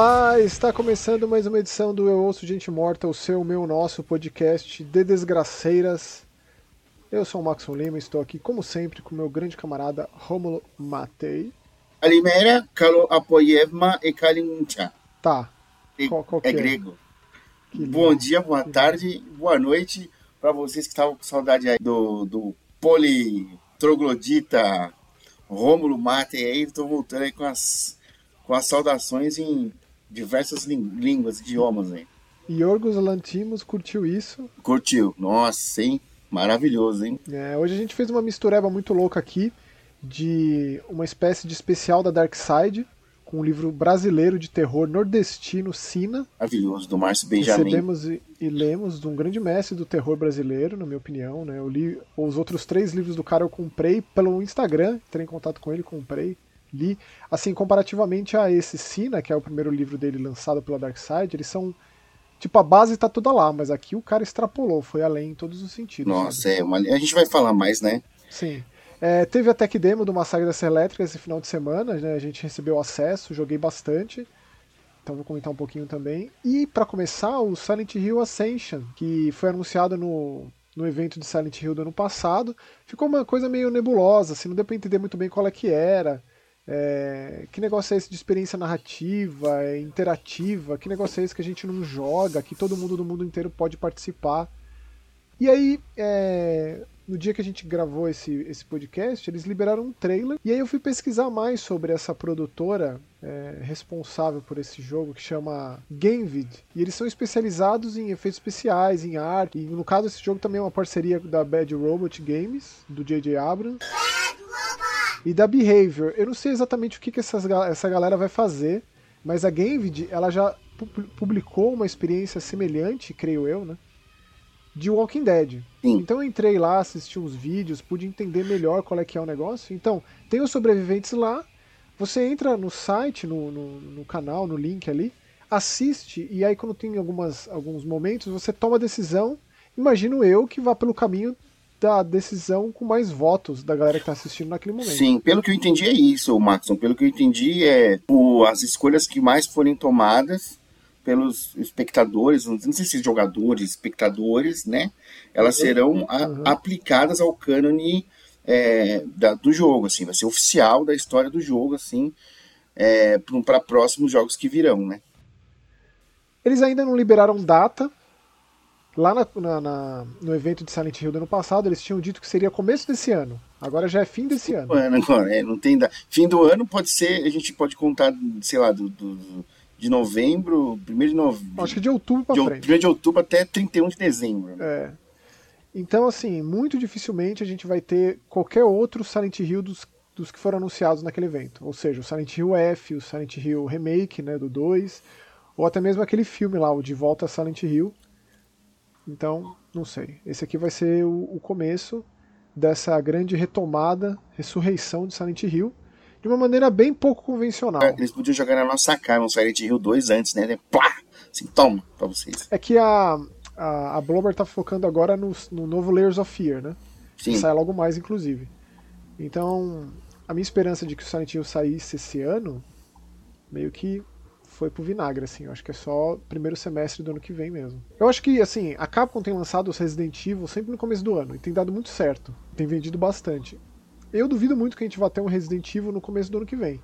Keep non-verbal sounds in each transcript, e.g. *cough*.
Olá, está começando mais uma edição do Eu Ouço Gente Morta, o seu, meu, nosso podcast de desgraceiras. Eu sou o Maxon Lima, estou aqui como sempre com meu grande camarada Romulo Matei. Alimera, Kalo Apoyevma e Kalincha. Tá. E- Qual- qual é é? grego. Que lindo. Bom dia, boa tarde, boa noite para vocês que estavam com saudade aí do, do politroglodita Rômulo Mate aí. Estou voltando aí com as, com as saudações em diversas línguas, idiomas aí. Yorgos Lantimos curtiu isso. Curtiu? Nossa, hein? Maravilhoso, hein? É, hoje a gente fez uma mistureba muito louca aqui de uma espécie de especial da Dark Side com um livro brasileiro de terror nordestino Sina. Maravilhoso, do Márcio Benjamin. Recebemos e, e lemos de um grande mestre do terror brasileiro, na minha opinião. Né? Eu li os outros três livros do cara, eu comprei pelo Instagram, entrei em contato com ele, comprei, li. Assim, comparativamente a esse Sina, que é o primeiro livro dele lançado pela Dark Side, eles são. Tipo, a base tá toda lá, mas aqui o cara extrapolou, foi além em todos os sentidos. sabe? Nossa, é uma... a gente vai falar mais, né? Sim. É, teve a tech demo do Massacre da Serra Elétrica esse final de semana, né? A gente recebeu acesso, joguei bastante. Então vou comentar um pouquinho também. E para começar, o Silent Hill Ascension, que foi anunciado no, no evento de Silent Hill do ano passado. Ficou uma coisa meio nebulosa, assim, não deu pra entender muito bem qual é que era. É, que negócio é esse de experiência narrativa, é, interativa? Que negócio é esse que a gente não joga, que todo mundo do mundo inteiro pode participar? E aí, é, no dia que a gente gravou esse, esse podcast, eles liberaram um trailer. E aí eu fui pesquisar mais sobre essa produtora é, responsável por esse jogo, que chama Gamevid. E eles são especializados em efeitos especiais, em arte. E no caso, esse jogo também é uma parceria da Bad Robot Games, do J.J. Abrams. E da Behavior. Eu não sei exatamente o que, que essas, essa galera vai fazer, mas a Gamevid, ela já pu- publicou uma experiência semelhante, creio eu, né? De Walking Dead. Sim. Então eu entrei lá, assisti uns vídeos, pude entender melhor qual é que é o negócio. Então, tem os sobreviventes lá, você entra no site, no, no, no canal, no link ali, assiste, e aí quando tem algumas, alguns momentos, você toma a decisão. Imagino eu que vá pelo caminho da decisão com mais votos da galera que está assistindo naquele momento. Sim, pelo que eu entendi é isso, Maxon. Pelo que eu entendi é as escolhas que mais forem tomadas pelos espectadores, não sei se jogadores, espectadores, né? Elas serão a- Uhum. aplicadas ao cânone é, da- do jogo, assim, vai ser oficial da história do jogo, assim, é, para próximos jogos que virão, né? Eles ainda não liberaram data. Lá na- na- na- no evento de Silent Hill do ano passado, eles tinham dito que seria começo desse ano. Agora já é fim desse ano. ano agora, é, não tem da... fim do ano pode ser, a gente pode contar, sei lá, do, do- de novembro, primeiro de novembro, Acho que de outubro pra de, frente. primeiro de outubro até 31 de dezembro. É. Então, assim, muito dificilmente a gente vai ter qualquer outro Silent Hill dos, dos que foram anunciados naquele evento. Ou seja, o Silent Hill F, o Silent Hill Remake, né, do 2, ou até mesmo aquele filme lá, o De Volta a Silent Hill. Então, não sei. Esse aqui vai ser o, o começo dessa grande retomada, ressurreição de Silent Hill, de uma maneira bem pouco convencional. Eles podiam jogar na nossa cara um Silent Hill 2 antes, né? né? Plá! Assim, toma pra vocês. É que a, a, a Blobber tá focando agora no, no novo Layers of Fear, né? Sim. que sai logo mais, inclusive. Então, a minha esperança de que o Silent Hill saísse esse ano, meio que foi pro vinagre, assim. Eu acho que é só primeiro semestre do ano que vem mesmo. Eu acho que, assim, a Capcom tem lançado os Resident Evil sempre no começo do ano, e tem dado muito certo. Tem vendido bastante. Eu duvido muito que a gente vá ter um Resident Evil no começo do ano que vem.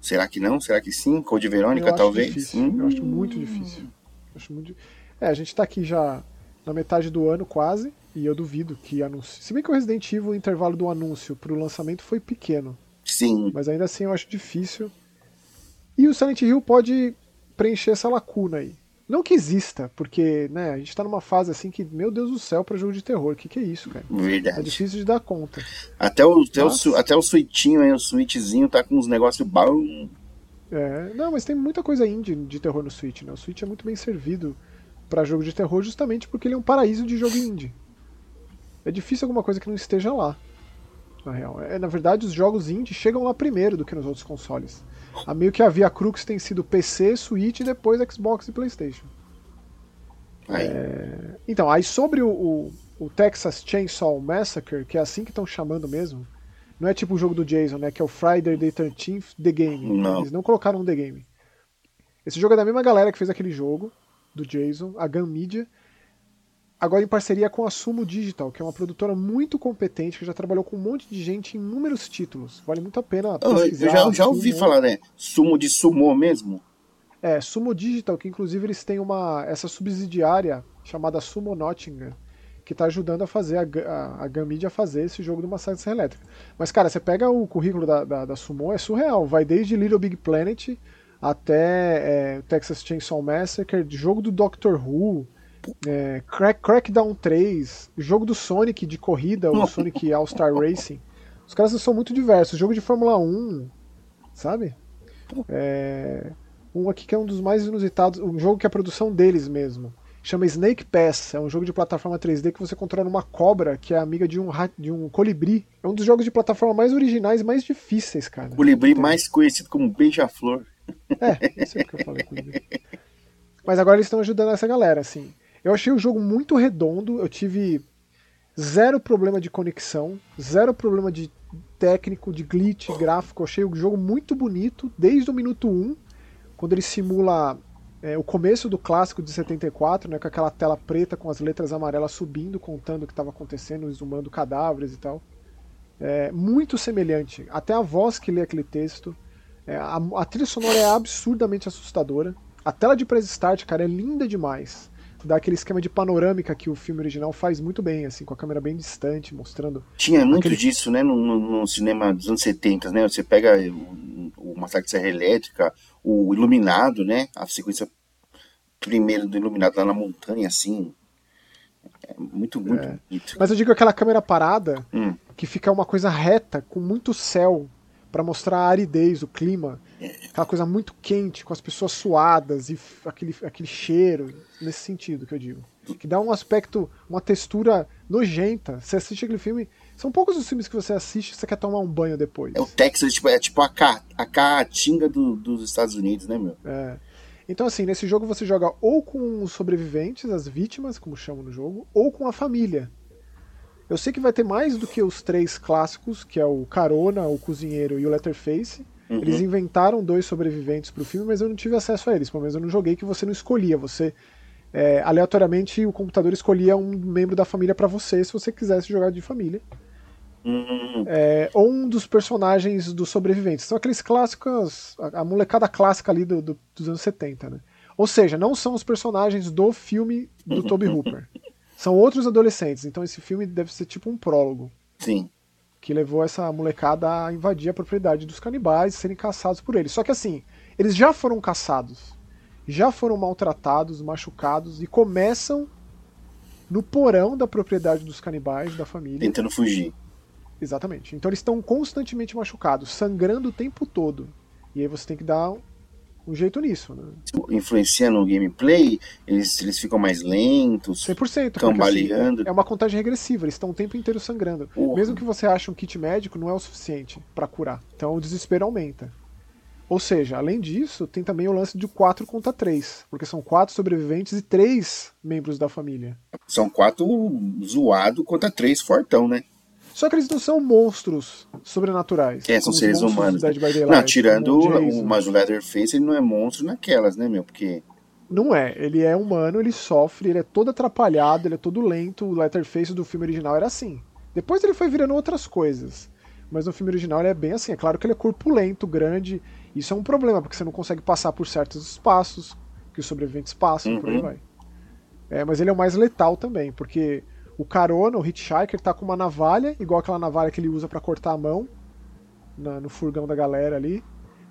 Será que não? Será que sim? Code Verônica, talvez? difícil. Hum. Eu acho muito difícil. Eu acho muito... É, a gente tá aqui já na metade do ano quase, e eu duvido que anuncie. Se bem que o Resident Evil, o intervalo do anúncio pro lançamento foi pequeno, Sim. mas ainda assim eu acho difícil. E o Silent Hill pode preencher essa lacuna aí. Não que exista, porque né, a gente tá numa fase assim que, meu Deus do céu, pra jogo de terror. O que, que é isso, cara? É Verdade. difícil de dar conta. Até o, até, o, até o Switchinho aí, o Switchzinho tá com uns negócios bom. É, não, mas tem muita coisa indie de terror no Switch, né? O Switch é muito bem servido pra jogo de terror justamente porque ele é um paraíso de jogo indie. É difícil alguma coisa que não esteja lá, na real. É, na verdade, os jogos indie chegam lá primeiro do que nos outros consoles. A meio que a Via Crux tem sido PC, Switch e depois Xbox e PlayStation. Aí. Então, aí sobre o, o, o Texas Chainsaw Massacre, que é assim que estão chamando mesmo, não é tipo o jogo do Jason, né? Que é o Friday the 13th The Game. Não. Eles não colocaram um The Game. Esse jogo é da mesma galera que fez aquele jogo, do Jason, a Gun Media. Agora em parceria com a Sumo Digital, que é uma produtora muito competente, que já trabalhou com um monte de gente em inúmeros títulos. Vale muito a pena pesquisar. Eu já, já ouvi Sumo. falar, né? Sumo de Sumo mesmo? É, Sumo Digital, que inclusive eles têm uma essa subsidiária chamada Sumo Nottingham, que está ajudando a fazer a, a, a Gamid a fazer esse jogo do Massacre Serra Elétrica. Mas, cara, você pega o currículo da, da, da Sumo, é surreal. Vai desde Little Big Planet até é, Texas Chainsaw Massacre, jogo do Doctor Who, é, Crack, Crackdown 3, jogo do Sonic de corrida, o *laughs* Sonic All-Star Racing. Os caras são muito diversos. Jogo de Fórmula 1, sabe? É, um aqui que é um dos mais inusitados, um jogo que é a produção deles mesmo chama Snake Pass. É um jogo de plataforma 3D que você controla uma cobra que é amiga de um, de um colibri. É um dos jogos de plataforma mais originais e mais difíceis, cara. Colibri mais conhecido como Beija-Flor. É, não sei porque eu falei colibri. *laughs* Mas agora eles estão ajudando essa galera, assim. Eu achei o jogo muito redondo, eu tive zero problema de conexão, zero problema de técnico, de glitch, gráfico. Eu achei o jogo muito bonito desde o minuto 1, quando ele simula é, o começo do clássico de 74, né, com aquela tela preta com as letras amarelas subindo, contando o que estava acontecendo, exumando cadáveres e tal. É, muito semelhante. Até a voz que lê aquele texto. É, a, a, trilha sonora é absurdamente assustadora. A tela de press start, cara, é linda demais. Dá aquele esquema de panorâmica que o filme original faz muito bem, assim, com a câmera bem distante, mostrando. Tinha muito aquele... disso, né, no, no, cinema dos anos 70, né? Você pega o, o Massacre de Serra Elétrica, o Iluminado, né? A sequência primeira do Iluminado lá na montanha, assim. É muito, muito é. bonito. Mas eu digo aquela câmera parada, hum. que fica uma coisa reta, com muito céu, para mostrar a aridez, o clima. Aquela coisa muito quente, com as pessoas suadas e aquele, aquele cheiro, nesse sentido que eu digo. Que dá um aspecto, uma textura nojenta. Você assiste aquele filme. São poucos os filmes que você assiste e você quer tomar um banho depois. É o Texas, tipo, é tipo a, ca, a caatinga do, dos Estados Unidos, né, meu? É. Então, assim, nesse jogo você joga ou com os sobreviventes, as vítimas, como chamam no jogo, ou com a família. Eu sei que vai ter mais do que os três clássicos, que é o Carona, o Cozinheiro e o Letterface. Uhum. Eles inventaram dois sobreviventes para o filme, mas eu não tive acesso a eles. Pelo menos eu não joguei que você não escolhia. Você é, aleatoriamente o computador escolhia um membro da família para você se você quisesse jogar de família. Uhum. É, ou um dos personagens dos sobreviventes. São aqueles clássicos, a, a molecada clássica ali do, do, dos anos 70, né? Ou seja, não são os personagens do filme do Toby *laughs* Hooper. São outros adolescentes. Então esse filme deve ser tipo um prólogo. Sim. Que levou essa molecada a invadir a propriedade dos canibais e serem caçados por eles. Só que assim, eles já foram caçados, já foram maltratados, machucados e começam no porão da propriedade dos canibais, da família. Tentando fugir. Exatamente. Então eles estão constantemente machucados, sangrando o tempo todo. E aí você tem que dar um jeito nisso, né? Influencia no gameplay, eles, eles ficam mais lentos, 100%, cambaleando. Assim, é uma contagem regressiva, eles estão o tempo inteiro sangrando. Porra. Mesmo que você ache um kit médico, não é o suficiente para curar. Então o desespero aumenta. Ou seja, além disso, tem também o lance de 4 contra 3, porque são quatro sobreviventes e três membros da família. São quatro zoado contra três fortão, né? Só que eles não são monstros sobrenaturais. É, são seres humanos. Né? não, tirando o, mas o Leatherface, ele não é monstro naquelas, né, meu? Porque. Não é, ele é humano, ele sofre, ele é todo atrapalhado, ele é todo lento. O Letterface do filme original era assim. Depois ele foi virando outras coisas. Mas no filme original ele é bem assim. É claro que ele é corpulento, grande. Isso é um problema, porque você não consegue passar por certos espaços que os sobreviventes passam, uhum. por aí uhum. vai. É, mas ele é o mais letal também, porque o Carona, o Hitchhiker, tá com uma navalha, igual aquela navalha que ele usa para cortar a mão na, no furgão da galera ali.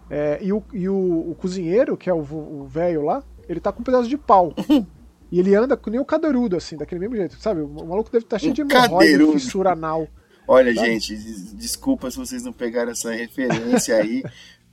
É, e o, e o, o, cozinheiro, que é o velho lá, ele tá com um pedaço de pau. *laughs* e ele anda com nem o cadeirudo, assim, daquele mesmo jeito, sabe? O maluco deve estar tá cheio de hemorroida, fissura anal. Olha, sabe? gente, desculpa se vocês não pegaram essa referência aí.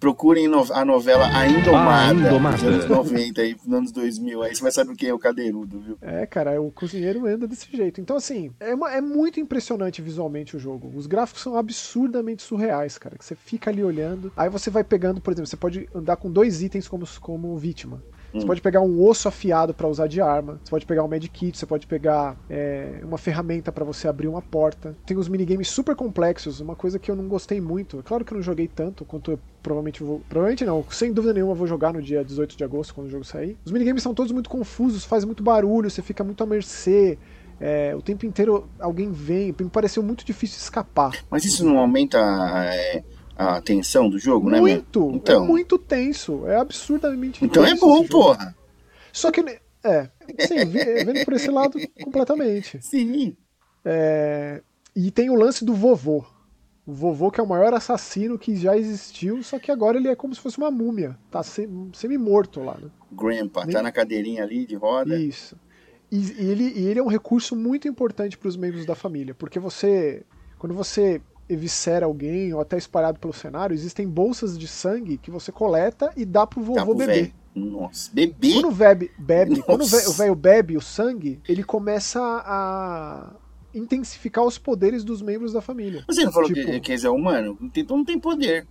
Procurem a novela A Indomada, ah, Indomada. dos anos 90 e anos 2000. Aí você vai saber quem é o cadeirudo, viu? É, cara, o cozinheiro anda desse jeito. Então, assim, é, uma, é muito impressionante visualmente o jogo. Os gráficos são absurdamente surreais, cara. Que você fica ali olhando. Aí você vai pegando, por exemplo, você pode andar com dois itens como, como vítima. Hum. Você pode pegar um osso afiado para usar de arma. Você pode pegar um medkit, você pode pegar é, uma ferramenta para você abrir uma porta. Tem os minigames super complexos, uma coisa que eu não gostei muito. É claro que eu não joguei tanto quanto eu provavelmente vou. Provavelmente não, sem dúvida nenhuma vou jogar no dia 18 de agosto, quando o jogo sair. Os minigames são todos muito confusos, faz muito barulho, você fica muito à mercê. É, o tempo inteiro alguém vem, me pareceu muito difícil escapar. Mas isso não aumenta é, a tensão do jogo, muito, né? Muito! É então. É muito tenso, é absurdamente Então é bom, porra! Só que, é, sim, vendo por esse lado *laughs* completamente. Sim. É, e tem o lance do vovô. O vovô que é o maior assassino que já existiu, só que agora ele é como se fosse uma múmia. Tá semi-morto lá, né? Grandpa, Nem... tá na cadeirinha ali de roda. Isso. E, ele, e ele é um recurso muito importante para os membros da família, porque você. Quando você eviscera alguém ou até espalhado pelo cenário, existem bolsas de sangue que você coleta e dá pro vovô dá pro beber. Véio. Nossa, beber? Quando o bebe, bebe quando o velho bebe o sangue, ele começa a intensificar os poderes dos membros da família. Você não falou tipo, que, que é humano? Então não tem poder.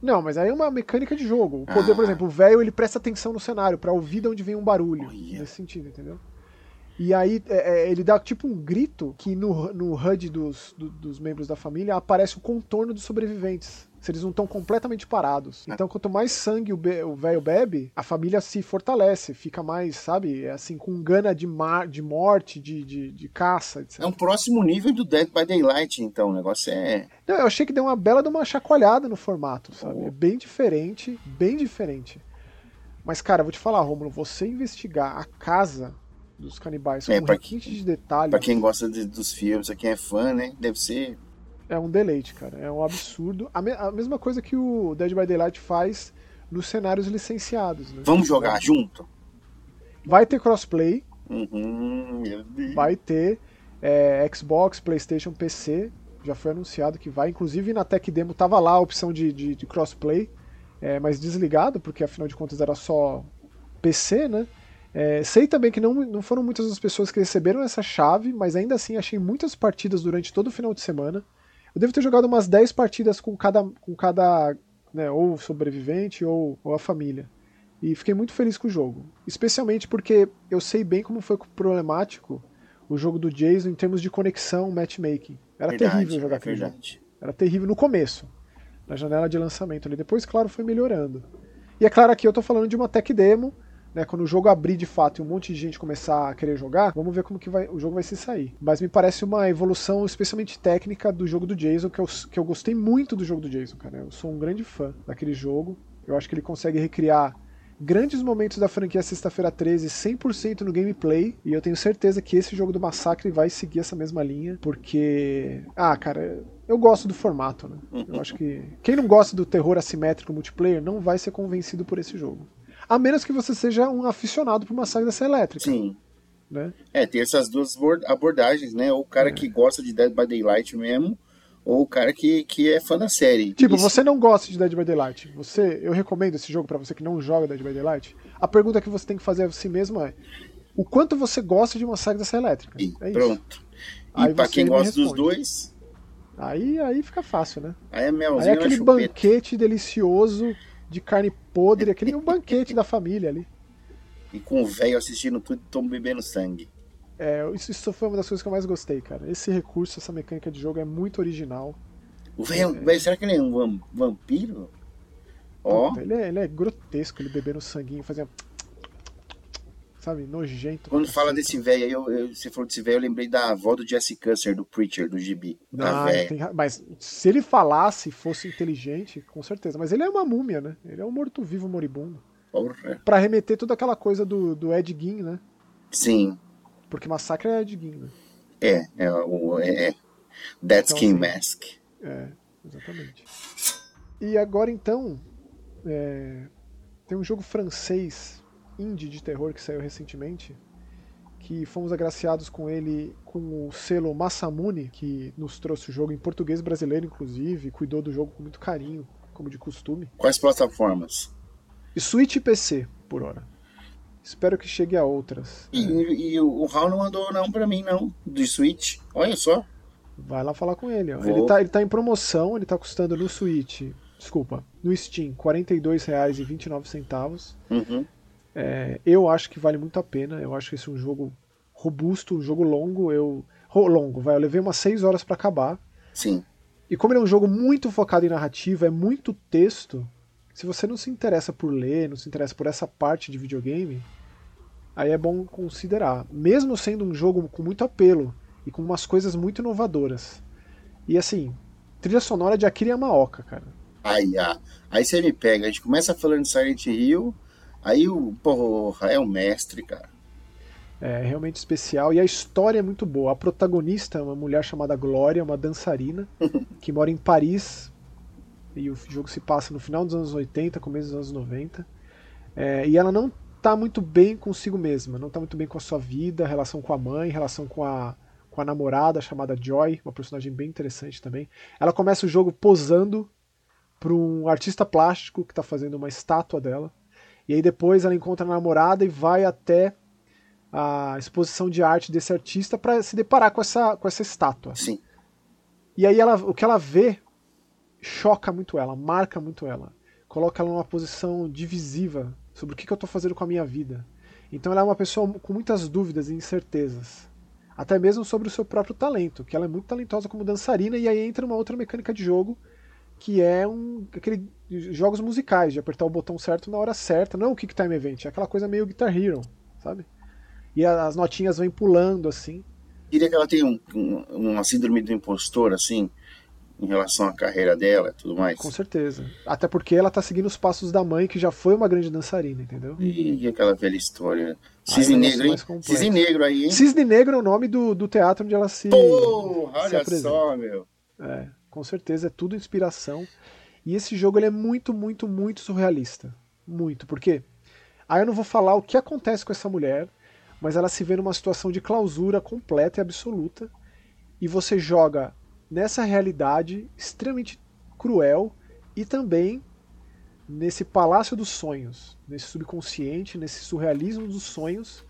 Não, mas aí é uma mecânica de jogo. O poder, ah. por exemplo, o velho ele presta atenção no cenário para ouvir de onde vem um barulho. Yeah. Nesse sentido, entendeu? E aí é, é, ele dá tipo um grito que no, no HUD dos, do, dos membros da família aparece o contorno dos sobreviventes. Se eles não estão completamente parados. É. Então, quanto mais sangue o velho bebe, a família se fortalece, fica mais, sabe, assim, com gana de, mar, de morte, de, de, de caça, etc. É um próximo nível do Dead by Daylight, então. O negócio é. Não, eu achei que deu uma bela de uma chacoalhada no formato, sabe? Oh. É bem diferente, bem diferente. Mas, cara, vou te falar, Romulo, você investigar a casa dos canibais é, com pra, requinte de detalhes. Pra quem gosta de, dos filmes, pra quem é fã, né? Deve ser. É um deleite, cara. É um absurdo. A, me, a mesma coisa que o Dead by Daylight faz nos cenários licenciados. Né? Vamos jogar Vai. junto? Vai ter crossplay. Uhum, vai ter é, Xbox, PlayStation, PC. Já foi anunciado que vai. Inclusive na Tech Demo tava lá a opção de, de, de crossplay, é, mas desligado, porque afinal de contas era só PC, né? É, sei também que não, não foram muitas as pessoas que receberam essa chave, mas ainda assim achei muitas partidas durante todo o final de semana. Eu devo ter jogado umas 10 partidas com cada, com cada né, ou sobrevivente ou, ou a família. E fiquei muito feliz com o jogo. Especialmente porque eu sei bem como foi problemático o jogo do Jason em termos de conexão, matchmaking. Era verdade, terrível jogar é aquele jogo. Era terrível no começo, na janela de lançamento ali. Depois, claro, foi melhorando. E é claro, aqui eu tô falando de uma tech demo né, quando o jogo abrir de fato e um monte de gente começar a querer jogar, vamos ver como que vai, o jogo vai se sair. Mas me parece uma evolução especialmente técnica do jogo do Jason, que eu, que eu gostei muito do jogo do Jason, cara. Eu sou um grande fã daquele jogo. Eu acho que ele consegue recriar grandes momentos da franquia Sexta-feira 13 100% no gameplay, e eu tenho certeza que esse jogo do Massacre vai seguir essa mesma linha, porque. Ah, cara, eu gosto do formato, né? Eu acho que. Quem não gosta do terror assimétrico multiplayer não vai ser convencido por esse jogo. A menos que você seja um aficionado por uma saga dessa elétrica. Sim. Né? É, tem essas duas abordagens, né? Ou o cara é. que gosta de Dead by Daylight mesmo, ou o cara que, que é fã da série. Tipo, Isso. você não gosta de Dead by Daylight. Você, eu recomendo esse jogo para você que não joga Dead by Daylight. A pergunta que você tem que fazer a si mesmo é: o quanto você gosta de uma saga dessa elétrica? E é pronto. E para quem gosta dos dois, aí aí fica fácil, né? Aí é melzinho, aí é aquele banquete delicioso de carne podre, aquele um banquete da família ali. E com o velho assistindo tudo e bebendo sangue. É, isso, isso foi uma das coisas que eu mais gostei, cara. Esse recurso, essa mecânica de jogo é muito original. O velho, é... será que ele é um vampiro? Ó. Oh. Ele, é, ele é grotesco, ele bebendo sanguinho, fazendo sabe, nojento. Quando fala desse velho aí, eu, eu, você falou desse velho, eu lembrei da avó do Jesse Custer, do Preacher, do GB. Ah, tem, mas se ele falasse, fosse inteligente, com certeza. Mas ele é uma múmia, né? Ele é um morto-vivo moribundo. Porra. Pra remeter toda aquela coisa do, do Ed Gein, né? Sim. Porque Massacre é Ed Gein, né? É, é o. É, é. Dead então, Skin assim, Mask. É, exatamente. E agora então. É, tem um jogo francês indie de terror que saiu recentemente, que fomos agraciados com ele com o selo Massamune, que nos trouxe o jogo em português brasileiro, inclusive, cuidou do jogo com muito carinho, como de costume. Quais plataformas? Switch e PC, por hora. Espero que chegue a outras. E, e o Raul não mandou não para mim, não, do Switch. Olha só. Vai lá falar com ele. Ó. Ele, tá, ele tá em promoção, ele tá custando no Switch, desculpa, no Steam, R$ 42,29. Uhum. É, eu acho que vale muito a pena. Eu acho que esse é um jogo robusto, um jogo longo. Eu longo, vai. Eu levei umas 6 horas para acabar. Sim. E como ele é um jogo muito focado em narrativa, é muito texto. Se você não se interessa por ler, não se interessa por essa parte de videogame, aí é bom considerar. Mesmo sendo um jogo com muito apelo e com umas coisas muito inovadoras. E assim, trilha sonora de Akira Yamaoka, cara. Aí, ah, aí você me pega, a gente começa falando de Silent Hill, aí o porra, é o mestre, cara. É realmente especial e a história é muito boa. A protagonista é uma mulher chamada Glória, uma dançarina, *laughs* que mora em Paris. E o jogo se passa no final dos anos 80, começo dos anos 90. É, e ela não está muito bem consigo mesma, não está muito bem com a sua vida, relação com a mãe, relação com a, com a namorada chamada Joy, uma personagem bem interessante também. Ela começa o jogo posando para um artista plástico que está fazendo uma estátua dela. E aí depois ela encontra a namorada e vai até a exposição de arte desse artista para se deparar com essa, com essa estátua. Sim. E aí ela, o que ela vê choca muito ela, marca muito ela. Coloca ela numa posição divisiva sobre o que, que eu estou fazendo com a minha vida. Então ela é uma pessoa com muitas dúvidas e incertezas. Até mesmo sobre o seu próprio talento, que ela é muito talentosa como dançarina, e aí entra uma outra mecânica de jogo, que é um aquele jogos musicais, de apertar o botão certo na hora certa, não o Kick Time Event, é aquela coisa meio Guitar Hero, sabe? E as notinhas vêm pulando assim. Diria que ela tem um, um, uma síndrome do impostor, assim, em relação à carreira dela e tudo mais. Com certeza. Até porque ela tá seguindo os passos da mãe, que já foi uma grande dançarina, entendeu? E, aquela velha história. Cisne Negro, hein? Cisne Negro aí, hein? Cisne Negro é o nome do, do teatro onde ela se. Porra, olha se só, meu. É, com certeza, é tudo inspiração. E esse jogo ele é muito, muito, muito surrealista. Muito. Por quê? Aí eu não vou falar o que acontece com essa mulher, mas ela se vê numa situação de clausura completa e absoluta, e você joga nessa realidade extremamente cruel e também nesse palácio dos sonhos, nesse subconsciente, nesse surrealismo dos sonhos,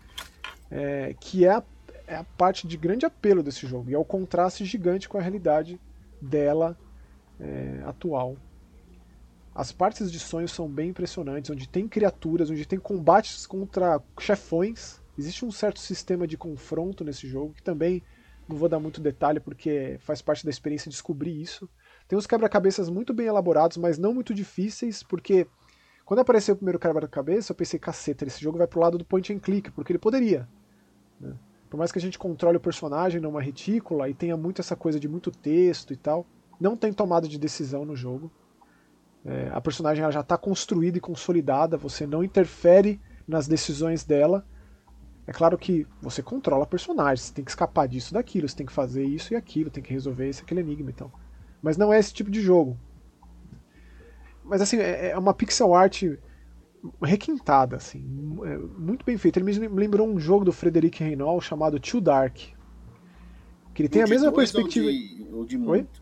é, que é a, é a, parte de grande apelo desse jogo, e é o contraste gigante com a realidade dela é, atual. As partes de sonhos são bem impressionantes, onde tem criaturas, onde tem combates contra chefões, Existe um certo sistema de confronto nesse jogo, que também não vou dar muito detalhe porque faz parte da experiência descobrir isso. Tem uns quebra-cabeças muito bem elaborados, mas não muito difíceis, porque quando apareceu o primeiro quebra-cabeça, eu pensei, caceta, esse jogo vai pro lado do point and click, porque ele poderia. Né? Por mais que a gente controle o personagem numa retícula e tenha muito essa coisa de muito texto e tal, não tem tomada de decisão no jogo. É, a personagem já está construída e consolidada, você não interfere nas decisões dela, é claro que você controla personagens, você tem que escapar disso daquilo, você tem que fazer isso e aquilo, tem que resolver esse aquele enigma então. Mas não é esse tipo de jogo. Mas assim, é, é uma pixel art requintada, assim, é muito bem feita. Ele me lembrou um jogo do Frederic Reynolds chamado Too Dark. Que ele tem a mesma perspectiva. Ou de, ou de muito. Oi?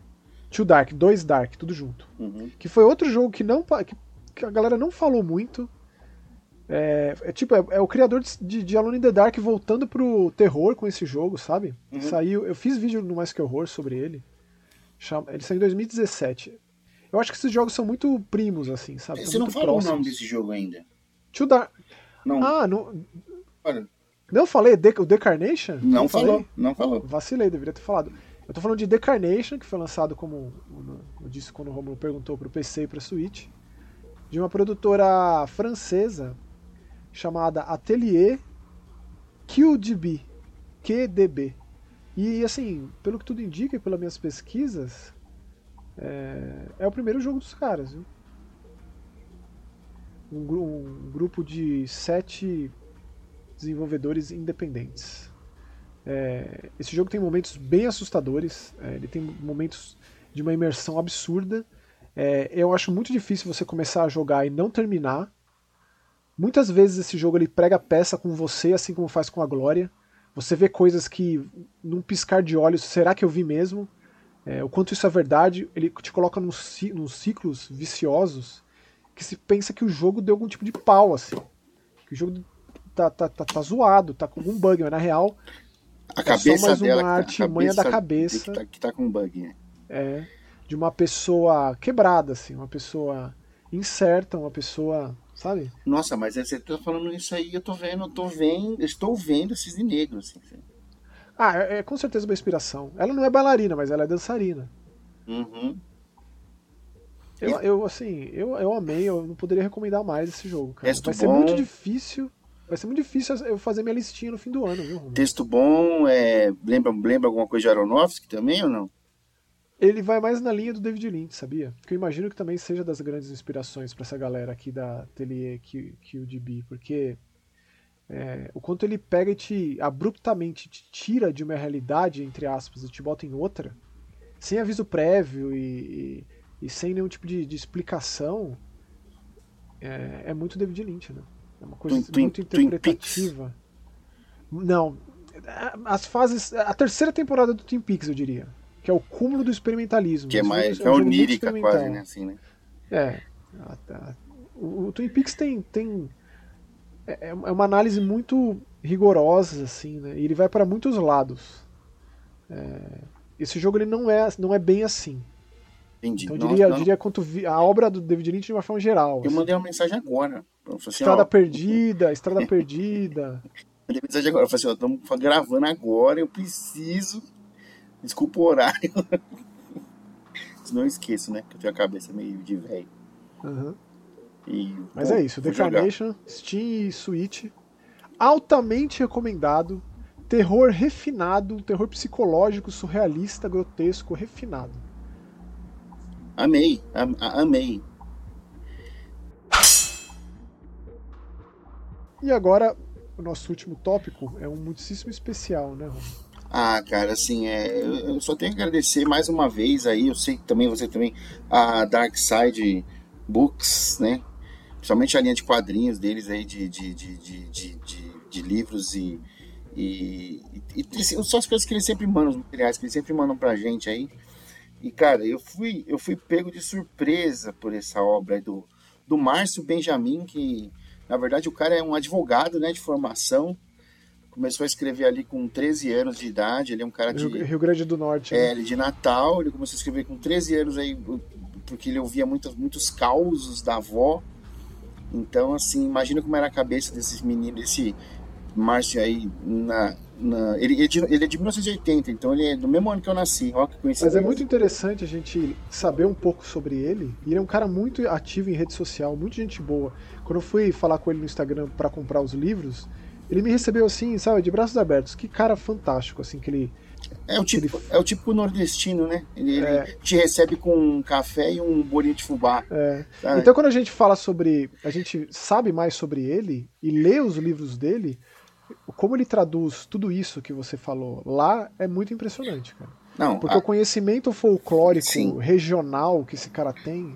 Too Dark, dois Dark, tudo junto. Uhum. Que foi outro jogo que não que, que a galera não falou muito, é, é tipo, é, é, o criador de, de Alone in the Dark voltando pro terror com esse jogo, sabe? Uhum. Saiu, eu fiz vídeo no Mais Que Horror sobre ele. Ele saiu em 2017. Eu acho que esses jogos são muito primos, assim, sabe? Você não falou próximos. o nome desse jogo ainda? To Dark. Não. Ah, não. Olha. Não falei The, o Decarnation? Não, não falou, falei? não falou. Vacilei, deveria ter falado. Eu tô falando de Decarnation, que foi lançado como eu disse quando o Romulo perguntou pro PC e pra Switch, de uma produtora francesa chamada Atelier QDB. QDB. E assim, pelo que tudo indica e pelas minhas pesquisas, é, é o primeiro jogo dos caras. Viu? Um, um, grupo de sete desenvolvedores independentes. É, esse jogo tem momentos bem assustadores, é, ele tem momentos de uma imersão absurda. É, eu acho muito difícil você começar a jogar e não terminar. Muitas vezes esse jogo ele prega peça com você, assim como faz com a Glória. Você vê coisas que, num piscar de olhos, será que eu vi mesmo? É, o quanto isso é verdade, ele te coloca nos, nos ciclos viciosos que se pensa que o jogo deu algum tipo de pau, assim. Que o jogo tá, tá, tá, tá zoado, tá com algum bug, mas na real. A é cabeça só mais uma tá- artimanha da cabeça. Que tá, que tá com bug, né? É. De uma pessoa quebrada, assim, uma pessoa incerta, uma pessoa sabe? Nossa, mas você tá falando isso aí, eu tô vendo, eu tô vendo, estou vendo Cisne Negro, assim. Ah, é, é, com certeza uma inspiração. Ela não é bailarina, mas ela é dançarina. Uhum. Eu, eu, assim, eu, eu amei, eu não poderia recomendar mais esse jogo, cara. Texto vai ser bom. muito difícil. Vai ser muito difícil eu fazer minha listinha no fim do ano, viu, Romulo? Texto bom, é, lembra, lembra alguma coisa de Aronofsky também ou não? Ele vai mais na linha do David Lynch, sabia? Que eu imagino que também seja das grandes inspirações para essa galera aqui da Atelier QDB, porque é, o quanto ele pega e te abruptamente te tira de uma realidade, entre aspas, e te bota em outra, sem aviso prévio e, e, e sem nenhum tipo de, de explicação, é, é, muito David Lynch, né? É uma coisa Twin- muito Twin interpretativa. Não, as fases. A terceira temporada do Twin Peaks, eu diria. Que é o cúmulo do experimentalismo. Que é mais é um onírica quase, né? Assim, né? É. a- a- O, o Twin Peaks tem. tem é, é uma análise muito rigorosa, assim, né? E ele vai para muitos lados. É, esse jogo ele não é, não é bem assim. Entendi. Então eu diria, eu não, diria quanto vi- a obra do David Lynch de uma forma geral. eu assim. mandei uma mensagem agora. Assim, Estrada ó, Perdida, *laughs* Estrada Perdida. mandei mensagem agora. Eu falei assim, ó, estamos gravando agora, eu preciso. Desculpa o horário. *laughs* Senão eu esqueço, né? Que eu tenho a cabeça meio de velho. Aham. E, Mas é isso, The. Carnation, Steam e Switch. Altamente recomendado. Terror refinado, um terror psicológico, surrealista, grotesco, refinado. Amei, am- amei. E agora, o nosso último tópico é um muitíssimo especial, né, Ron? Ah, cara, assim, é, eu eu só tenho que agradecer mais uma vez aí, eu sei que também você também, a Dark Side Books, né? Principalmente a linha de quadrinhos deles aí, de, de, de, de, de, livros e, e, e, e só as coisas que eles sempre mandam, os materiais que eles sempre mandam pra gente aí. E, cara, eu fui, eu fui pego de surpresa por essa obra aí do, do Márcio Benjamin, que, na verdade, o cara é um advogado, né, de formação, começou a escrever ali com 13 anos de idade, ele é um cara de... Rio, Rio Grande do Norte. É, né? ele de Natal, ele começou a escrever com 13 anos aí, porque ele ouvia muitos, muitos causos da avó. Então, assim, imagina como era a cabeça desses meninos, desse Márcio aí, na, na- ele, ele, é de, ele é de 1980, então ele é do mesmo ano que eu nasci, ó que Mas é muito interessante a gente saber um pouco sobre ele. Ele é um cara muito ativo em rede social, muito gente boa. Quando eu fui falar com ele no Instagram para comprar os livros, ele me recebeu assim, sabe, de braços abertos. Que cara fantástico, assim, que ele. É o tipo, é o tipo nordestino, né? Ele, ele É. te recebe com um café e um bolinho de fubá. é. Então quando a gente fala sobre. A gente sabe mais sobre ele e lê os livros dele, como ele traduz tudo isso que você falou lá é muito impressionante, cara. Não, Porque a- o conhecimento folclórico Sim. regional que esse cara tem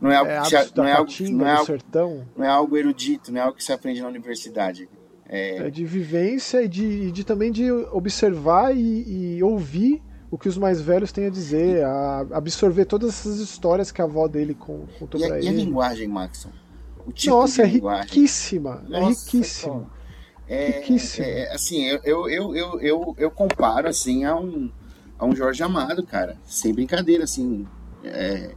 não é algo, é que se- não é algo, não é algo, sertão. não é algo erudito, não é algo que se aprende na universidade. É de vivência e de, de também de observar e, e ouvir o que os mais velhos têm a dizer, a absorver todas essas histórias que a avó dele con- contou E pra a, e a ele. linguagem, Maxon? O tipo Nossa, é linguagem. riquíssima, é Nossa, riquíssima. É, Riquíssimo. é, assim, eu, eu, eu, eu, eu, comparo assim a um, a um Jorge Amado, cara. Sem brincadeira, assim. É,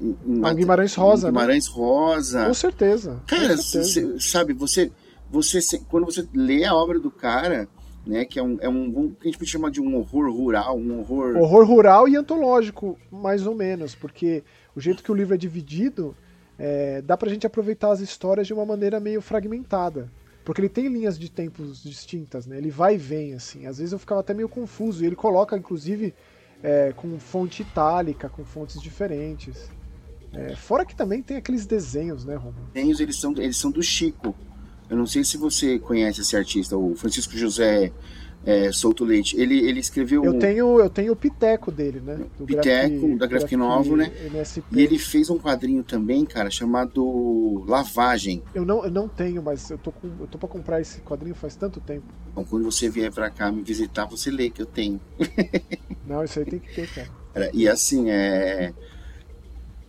em- em- A um Guimarães Rosa, né? Guimarães Rosa. Com certeza. com Cara, certeza. cê- sabe, você, você quando você lê a obra do cara, né, que é um, é um, um que a gente pode chamar de um horror rural, um horror. Horror rural e antológico, mais ou menos, porque o jeito que o livro é dividido, é, dá pra gente aproveitar as histórias de uma maneira meio fragmentada. Porque ele tem linhas de tempos distintas, né? Ele vai e vem, assim. Às vezes eu ficava até meio confuso. E ele coloca, inclusive, é, com fonte itálica, com fontes diferentes. É, fora que também tem aqueles desenhos, né, Romulo? desenhos eles são, eles são do Chico. Eu não sei se você conhece esse artista, o Francisco José é, Souto Leite. Ele, ele escreveu. Eu um- tenho, eu tenho o Piteco dele, né? Do Piteco, da Graphic Novel, né? MSP. E ele fez um quadrinho também, cara, chamado Lavagem. Eu não, eu não tenho, mas eu tô, com, eu tô pra comprar esse quadrinho faz tanto tempo. Então, quando você vier pra cá me visitar, você lê que eu tenho. *laughs* Não, isso aí tem que ter, cara. E assim, é.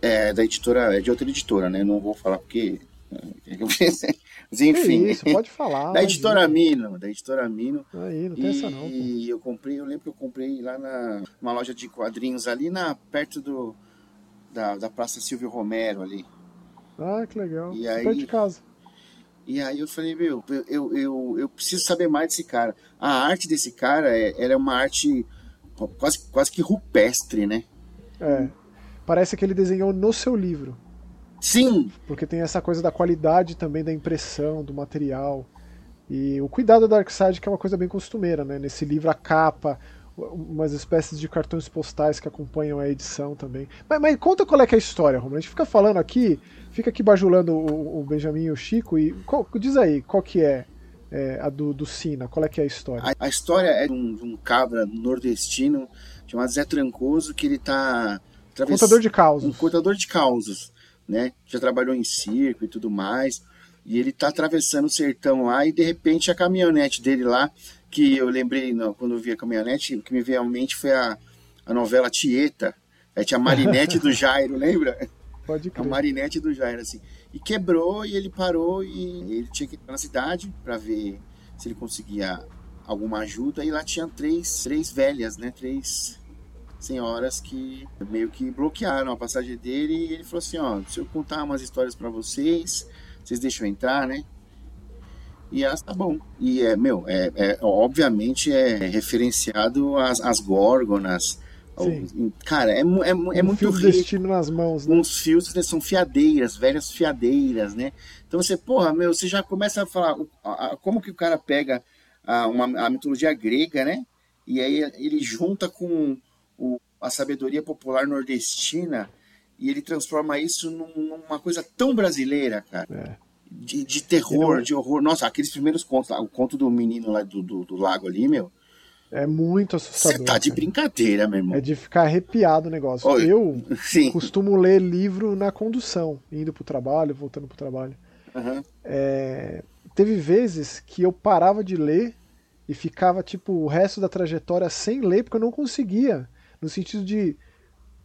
É da editora, é de outra editora, né? Não vou falar porque. *laughs* Mas enfim. Que isso, pode falar. da imagina. editora Mino, da editora Mino. Aí, não tem essa não. pô. E eu comprei, eu lembro que eu comprei lá na uma loja de quadrinhos ali na perto do da, da Praça Silvio Romero ali. Ah, que legal. E aí, Perto de casa. E aí eu falei, meu, eu, eu, eu preciso saber mais desse cara. A arte desse cara é, ela é uma arte quase, quase que rupestre, né? É. Parece que ele desenhou no seu livro. Sim! Porque tem essa coisa da qualidade também da impressão, do material. E o cuidado da Darkseid, que é uma coisa bem costumeira, né? Nesse livro, a capa, umas espécies de cartões postais que acompanham a edição também. Mas, mas conta qual é é a história, Romulo. A gente fica falando aqui, fica aqui bajulando o, o Benjamin e o Chico, e qual, diz aí, qual que é, é, a do, do Sina? Qual é que é a história? A, a história é de um, de um, cabra nordestino chamado Zé Trancoso, que ele tá... Contador de causas. Um contador de causas, né? Já trabalhou em circo e tudo mais. E ele tá atravessando o sertão lá e de repente a caminhonete dele lá que eu lembrei não, quando eu vi a caminhonete, o que me veio à mente foi a, a novela Tieta. É, tinha a Marinette do *laughs* Jairo, lembra? Pode crer. A Marinette do Jairo, assim. E quebrou e ele parou e ele tinha que ir na cidade para ver se ele conseguia alguma ajuda. E lá tinha três, três velhas, né? Três senhoras que meio que bloquearam a passagem dele. E ele falou assim: Ó, se eu contar umas histórias para vocês, vocês deixam eu entrar, né? E elas tá bom. E é, meu, é, é obviamente é referenciado às, às górgonas. Sim. Cara, é, é, é um muito fio rico. destino nas mãos, né? Uns fios né, são fiadeiras, velhas fiadeiras, né? Então você, porra, meu, você já começa a falar a, a, como que o cara pega a, uma, a mitologia grega, né? E aí ele junta com o, a sabedoria popular nordestina e ele transforma isso num, numa coisa tão brasileira, cara. É de, de terror, de horror. Nossa, aqueles primeiros contos, o conto do menino lá do, do, do lago ali, meu. É muito assustador. Você tá de brincadeira, meu irmão. É de ficar arrepiado o negócio. Oi. Eu *laughs* Sim. costumo ler livro na condução, indo pro trabalho, voltando pro trabalho. Uhum. É... Teve vezes que eu parava de ler e ficava, tipo, o resto da trajetória sem ler, porque eu não conseguia. No sentido de.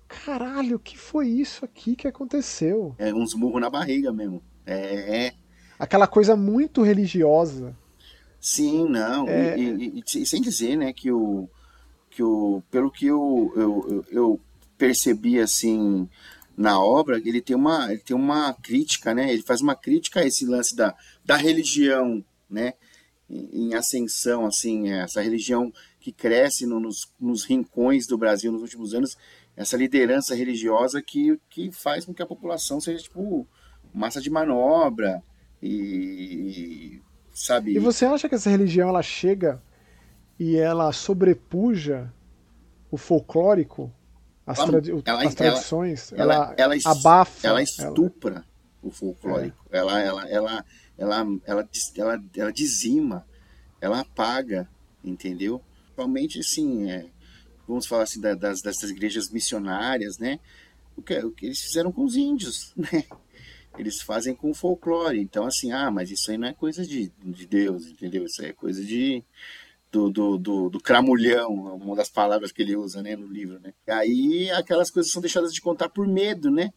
Caralho, o que foi isso aqui que aconteceu? É uns murros na barriga mesmo. É, é. Aquela coisa muito religiosa. Sim, não. É... E, e, e, sem dizer, né, que o. Que o pelo que eu, eu, eu percebi assim na obra, ele tem uma, ele tem uma crítica, né? Ele faz uma crítica a esse lance da, da religião, né? Em, ascensão, assim, essa religião que cresce no, nos, nos rincões do Brasil nos últimos anos, essa liderança religiosa que, que faz com que a população seja, tipo, massa de manobra e, sabe. E você acha que essa religião ela chega e ela sobrepuja o folclórico, as, ela, tradi ela, as tradições, ela, ela, ela abafa, ela estupra o folclórico, é. ela, ela, ela, ela, ela, ela, dizima, ela apaga, entendeu? Principalmente assim, é, vamos falar assim das, dessas igrejas missionárias, né? O que, o que eles fizeram com os índios, *laughs* né? eles fazem com folclore. Então, assim, ah, mas isso aí não é coisa de, de Deus, entendeu? Isso é coisa de. Do, do, do, do cramulhão, uma das palavras que ele usa né, no livro. Né? Aí aquelas coisas são deixadas de contar por medo, né?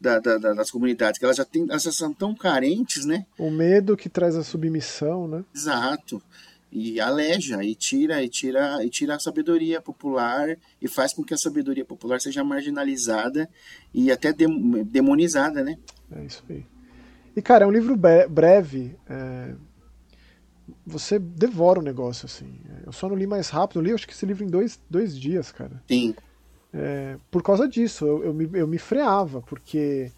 Da, da, das comunidades, que elas já, têm, elas já são tão carentes, né? O medo que traz a submissão, né? Exato. E aleja, e tira, e tira, e tira a sabedoria popular e faz com que a sabedoria popular seja marginalizada e até demonizada, né? É isso aí. E, cara, é um livro breve. É... Você devora o negócio, assim. Eu só não li mais rápido. Eu li, acho que esse livro em dois, dois dias, cara. Sim. É... Por causa disso, eu, eu, me, eu me freava, porque